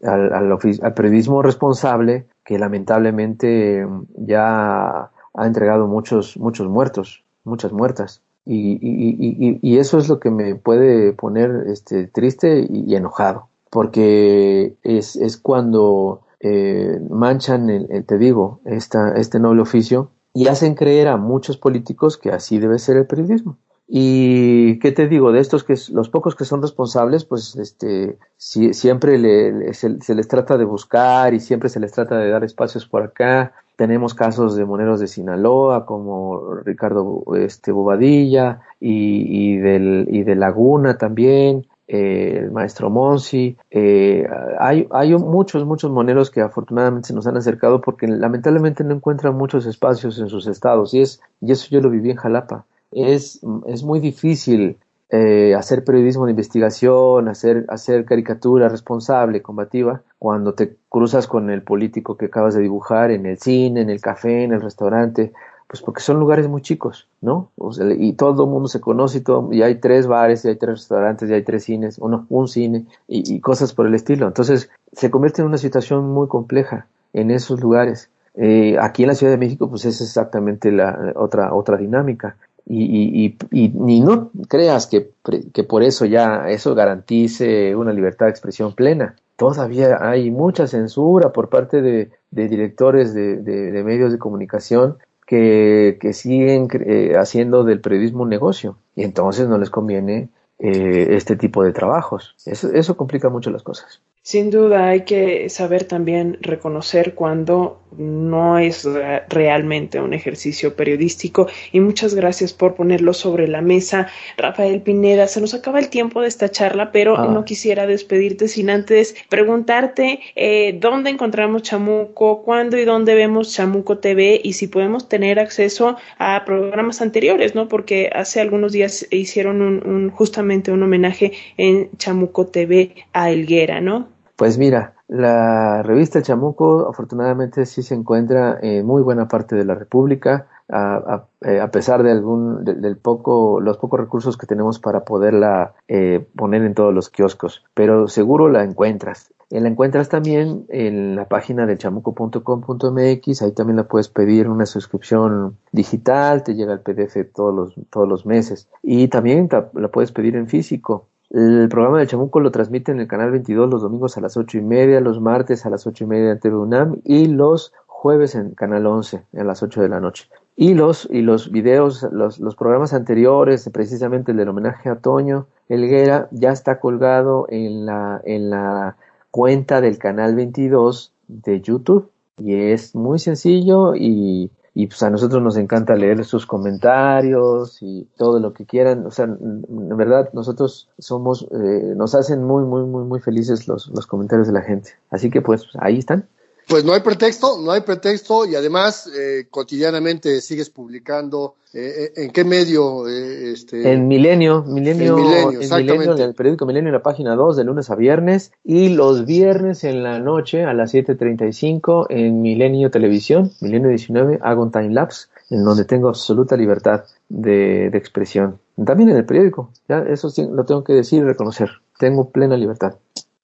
al, al, periodismo responsable que lamentablemente ya ha entregado muchos, muchos muertos, muchas muertas. Y, y, y, y, eso es lo que me puede poner este, triste y, enojado, porque es, es cuando eh, manchan, el, te digo, esta, este noble oficio y hacen creer a muchos políticos que así debe ser el periodismo. Y qué te digo, de estos que los pocos que son responsables, pues este, siempre se, les trata de buscar y siempre se les trata de dar espacios por acá. Tenemos casos de moneros de Sinaloa como Ricardo este, Bobadilla y, y, del, y de Laguna también. Eh, el maestro Monsi. Eh, hay, hay muchos, muchos moneros que afortunadamente se nos han acercado porque lamentablemente no encuentran muchos espacios en sus estados y, es, y eso yo lo viví en Jalapa es, es muy difícil eh, hacer periodismo de investigación, hacer, hacer caricatura responsable, combativa, cuando te cruzas con el político que acabas de dibujar en el cine, en el café, en el restaurante, pues porque son lugares muy chicos, ¿no? y todo el mundo se conoce y, todo, y hay tres bares, y hay tres restaurantes, y hay tres cines, uno, un cine, y, cosas por el estilo. Entonces, se convierte en una situación muy compleja en esos lugares. Eh, aquí en la Ciudad de México, pues es exactamente la otra, otra dinámica y, y, y, ni no creas que, que, por eso ya eso garantice una libertad de expresión plena. Todavía hay mucha censura por parte de, directores de, medios de comunicación que, que siguen eh, haciendo del periodismo un negocio y entonces no les conviene eh, este tipo de trabajos. Eso, eso complica mucho las cosas. Sin duda hay que saber también reconocer cuando no es realmente un ejercicio periodístico y muchas gracias por ponerlo sobre la mesa. Rafael Pineda, se nos acaba el tiempo de esta charla, pero ah. no quisiera despedirte sin antes preguntarte eh, dónde encontramos Chamuco, cuándo y dónde vemos Chamuco TV y si podemos tener acceso a programas anteriores, ¿no? Porque hace algunos días hicieron un, justamente un homenaje en Chamuco TV a Elguera, ¿no? Pues mira, la revista El Chamuco afortunadamente sí se encuentra en muy buena parte de la República, a, eh, pesar de algún del poco los pocos recursos que tenemos para poderla eh, poner en todos los kioscos, pero seguro la encuentras. Y la encuentras también en la página de chamuco.com.mx, ahí también la puedes pedir una suscripción digital, te llega el PDF todos los, todos los meses. Y también la puedes pedir en físico. El programa de Chamuco lo transmite en el canal 22 los domingos a las ocho y media, los martes a las ocho y media en TV UNAM y los jueves en canal 11 a las 8 de la noche. Y los, y los videos, los, los programas anteriores, precisamente el del homenaje a Toño Elguera, ya está colgado en la, en la cuenta del canal 22 de YouTube. Y es muy sencillo y y pues a nosotros nos encanta leer sus comentarios y todo lo que quieran. O sea, en verdad nosotros somos, eh, nos hacen muy, muy, muy, muy felices los, los comentarios de la gente. Así que pues ahí están. Pues no hay pretexto, no hay pretexto y además eh, cotidianamente sigues publicando. Eh, eh ¿En qué medio? Eh, este... En Milenio, Milenio, en Milenio, en, Milenio, en el periódico Milenio en la página 2 de lunes a viernes y los viernes en la noche a las 7.35 en Milenio Televisión, Milenio 19, hago un time lapse en donde tengo absoluta libertad de, de expresión. También en el periódico, ya eso sí, lo tengo que decir y reconocer, tengo plena libertad.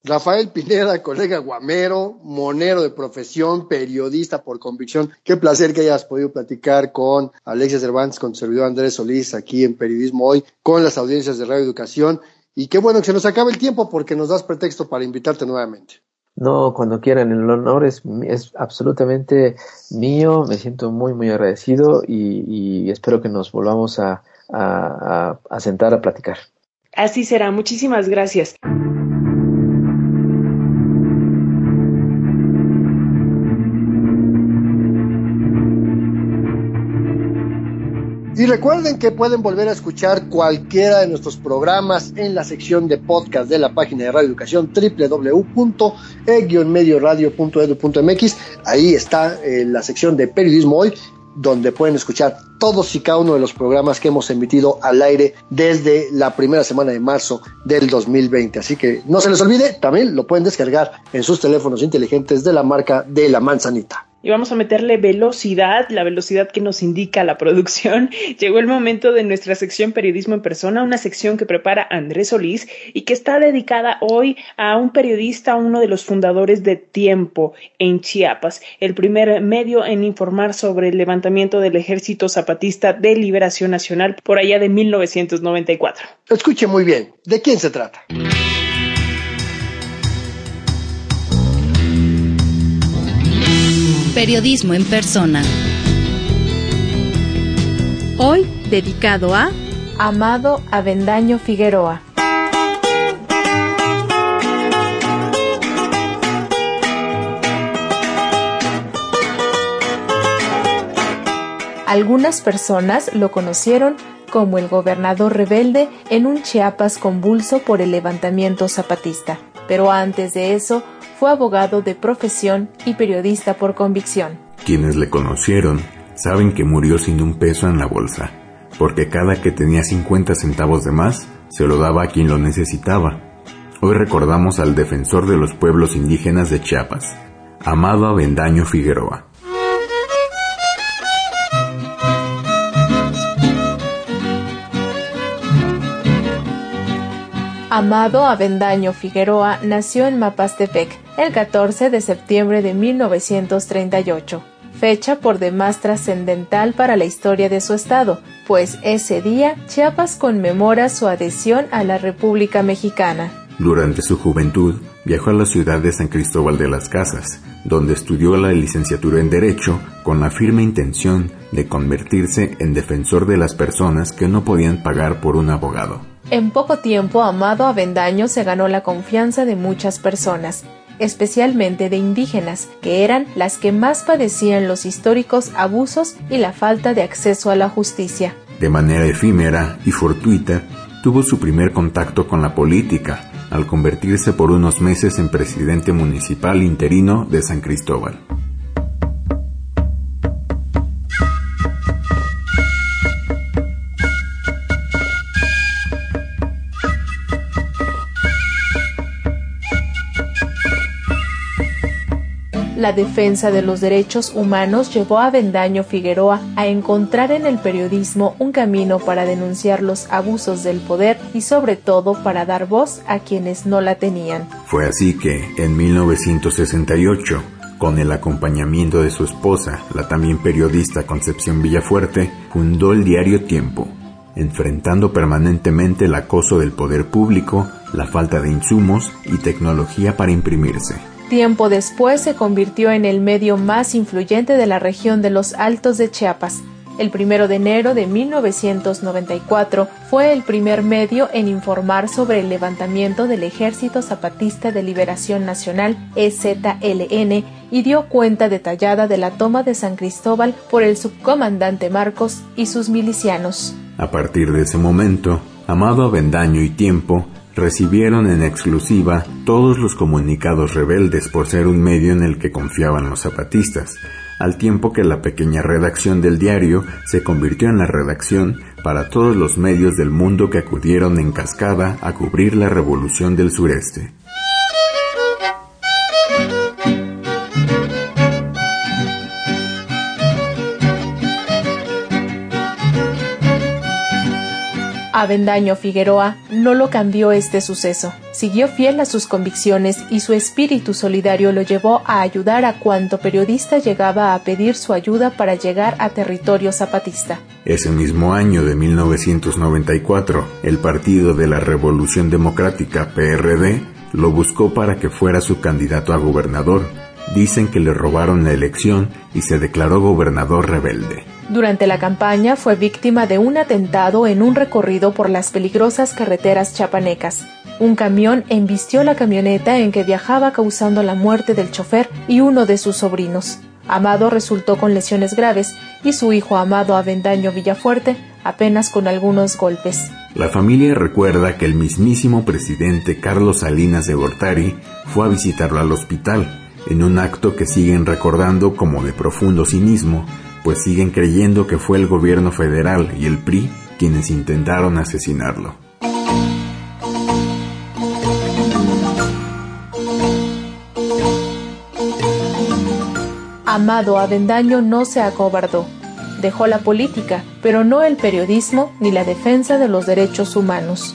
Rafael Pineda, colega guamero, monero de profesión, periodista por convicción. Qué placer que hayas podido platicar con Alexia Cervantes, con servidor Andrés Solís, aquí en Periodismo Hoy, con las audiencias de Radio Educación. Y qué bueno que se nos acabe el tiempo porque nos das pretexto para invitarte nuevamente. No, cuando quieran, el honor es, es absolutamente mío, me siento muy, muy agradecido y, espero que nos volvamos a, a, a sentar a platicar. Así será, muchísimas gracias. Y recuerden que pueden volver a escuchar cualquiera de nuestros programas en la sección de podcast de la página de Radio Educación www.e-medioradio.edu.mx. Ahí está eh, la sección de periodismo hoy donde pueden escuchar todos y cada uno de los programas que hemos emitido al aire desde la primera semana de marzo del 2020. Así que no se les olvide, también lo pueden descargar en sus teléfonos inteligentes de la marca de la manzanita y vamos a meterle velocidad, la velocidad que nos indica la producción. *laughs* Llegó el momento de nuestra sección Periodismo en Persona, una sección que prepara Andrés Solís y que está dedicada hoy a un periodista, uno de los fundadores de Tiempo en Chiapas, el primer medio en informar sobre el levantamiento del Ejército Zapatista de Liberación Nacional por allá de 1994. Escuche muy bien, ¿de quién se trata? Periodismo en persona. Hoy dedicado a Amado Avendaño Figueroa. Algunas personas lo conocieron como el gobernador rebelde en un Chiapas convulso por el levantamiento zapatista, pero antes de eso fue abogado de profesión y periodista por convicción. Quienes le conocieron saben que murió sin un peso en la bolsa, porque cada que tenía 50 centavos de más se lo daba a quien lo necesitaba. Hoy recordamos al defensor de los pueblos indígenas de Chiapas, Amado Avendaño Figueroa. Amado Avendaño Figueroa nació en Mapastepec el 14 de septiembre de 1938, fecha por demás trascendental para la historia de su estado, pues ese día Chiapas conmemora su adhesión a la República Mexicana. Durante su juventud viajó a la ciudad de San Cristóbal de las Casas, donde estudió la licenciatura en Derecho con la firme intención de convertirse en defensor de las personas que no podían pagar por un abogado. En poco tiempo, Amado Avendaño se ganó la confianza de muchas personas, especialmente de indígenas, que eran las que más padecían los históricos abusos y la falta de acceso a la justicia. De manera efímera y fortuita, tuvo su primer contacto con la política, al convertirse por unos meses en presidente municipal interino de San Cristóbal. La defensa de los derechos humanos llevó a Bendaño Figueroa a encontrar en el periodismo un camino para denunciar los abusos del poder y sobre todo para dar voz a quienes no la tenían. Fue así que, en 1968, con el acompañamiento de su esposa, la también periodista Concepción Villafuerte, fundó el diario Tiempo, enfrentando permanentemente el acoso del poder público, la falta de insumos y tecnología para imprimirse. Tiempo después se convirtió en el medio más influyente de la región de los Altos de Chiapas. El primero de enero de 1994 fue el primer medio en informar sobre el levantamiento del Ejército Zapatista de Liberación Nacional EZLN y dio cuenta detallada de la toma de San Cristóbal por el subcomandante Marcos y sus milicianos. A partir de ese momento, Amado Avendaño y Tiempo recibieron en exclusiva todos los comunicados rebeldes por ser un medio en el que confiaban los zapatistas, al tiempo que la pequeña redacción del diario se convirtió en la redacción para todos los medios del mundo que acudieron en cascada a cubrir la revolución del sureste. Avendaño Figueroa no lo cambió este suceso. Siguió fiel a sus convicciones y su espíritu solidario lo llevó a ayudar a cuanto periodista llegaba a pedir su ayuda para llegar a territorio zapatista. Ese mismo año de 1994, el Partido de la Revolución Democrática PRD lo buscó para que fuera su candidato a gobernador. Dicen que le robaron la elección y se declaró gobernador rebelde. Durante la campaña fue víctima de un atentado en un recorrido por las peligrosas carreteras chapanecas. Un camión embistió la camioneta en que viajaba causando la muerte del chofer y uno de sus sobrinos. Amado resultó con lesiones graves y su hijo Amado Avendaño Villafuerte apenas con algunos golpes. La familia recuerda que el mismísimo presidente Carlos Salinas de Gortari fue a visitarlo al hospital, en un acto que siguen recordando como de profundo cinismo, pues siguen creyendo que fue el gobierno federal y el PRI quienes intentaron asesinarlo. Amado Avendaño no se acobardó. Dejó la política, pero no el periodismo ni la defensa de los derechos humanos.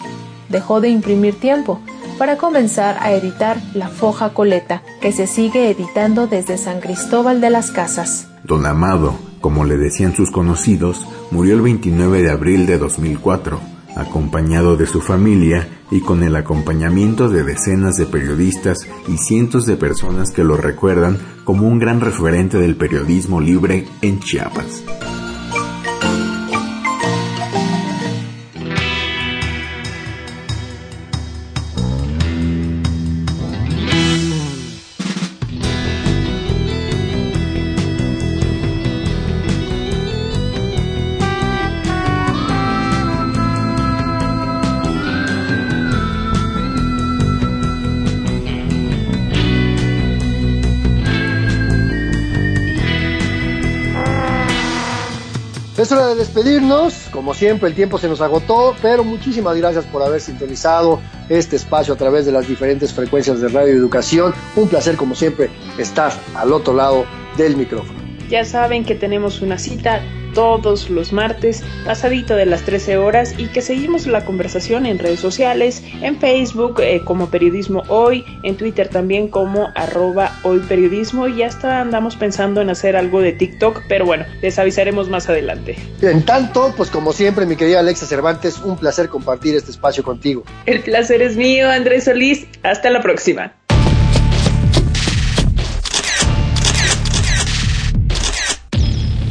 Dejó de imprimir tiempo para comenzar a editar La Foja Coleta, que se sigue editando desde San Cristóbal de las Casas. Don Amado como le decían sus conocidos, murió el 29 de abril de 2004, acompañado de su familia y con el acompañamiento de decenas de periodistas y cientos de personas que lo recuerdan como un gran referente del periodismo libre en Chiapas. Despedirnos. Como siempre, el tiempo se nos agotó, pero muchísimas gracias por haber sintonizado este espacio a través de las diferentes frecuencias de Radio Educación. Un placer, como siempre, estar al otro lado del micrófono. Ya saben que tenemos una cita todos los martes, pasadito de las 13 horas, y que seguimos la conversación en redes sociales, en Facebook eh, como Periodismo Hoy, en Twitter también como arroba hoy periodismo, y hasta andamos pensando en hacer algo de TikTok, pero bueno, les avisaremos más adelante. En tanto, pues como siempre, mi querida Alexa Cervantes, un placer compartir este espacio contigo. El placer es mío, Andrés Solís. Hasta la próxima.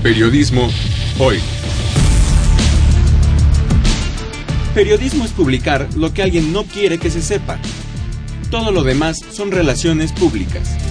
Periodismo hoy. Periodismo es publicar lo que alguien no quiere que se sepa. Todo lo demás son relaciones públicas.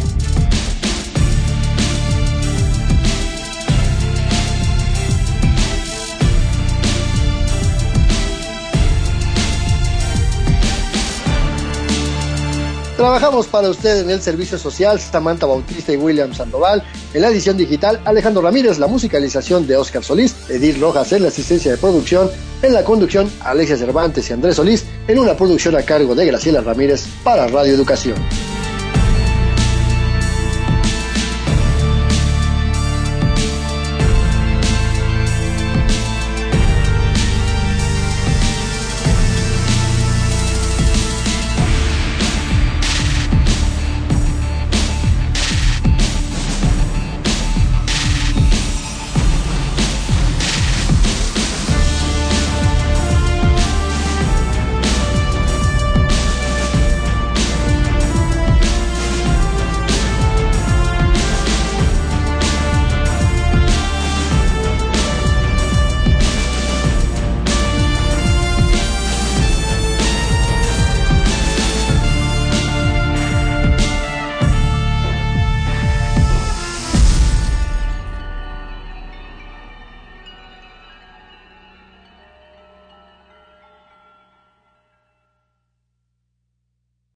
Trabajamos para usted en el servicio social Samantha Bautista y William Sandoval, en la edición digital Alejandro Ramírez, la musicalización de Oscar Solís, Edith Rojas en la asistencia de producción, en la conducción Alexia Cervantes y Andrés Solís, en una producción a cargo de Graciela Ramírez para Radio Educación.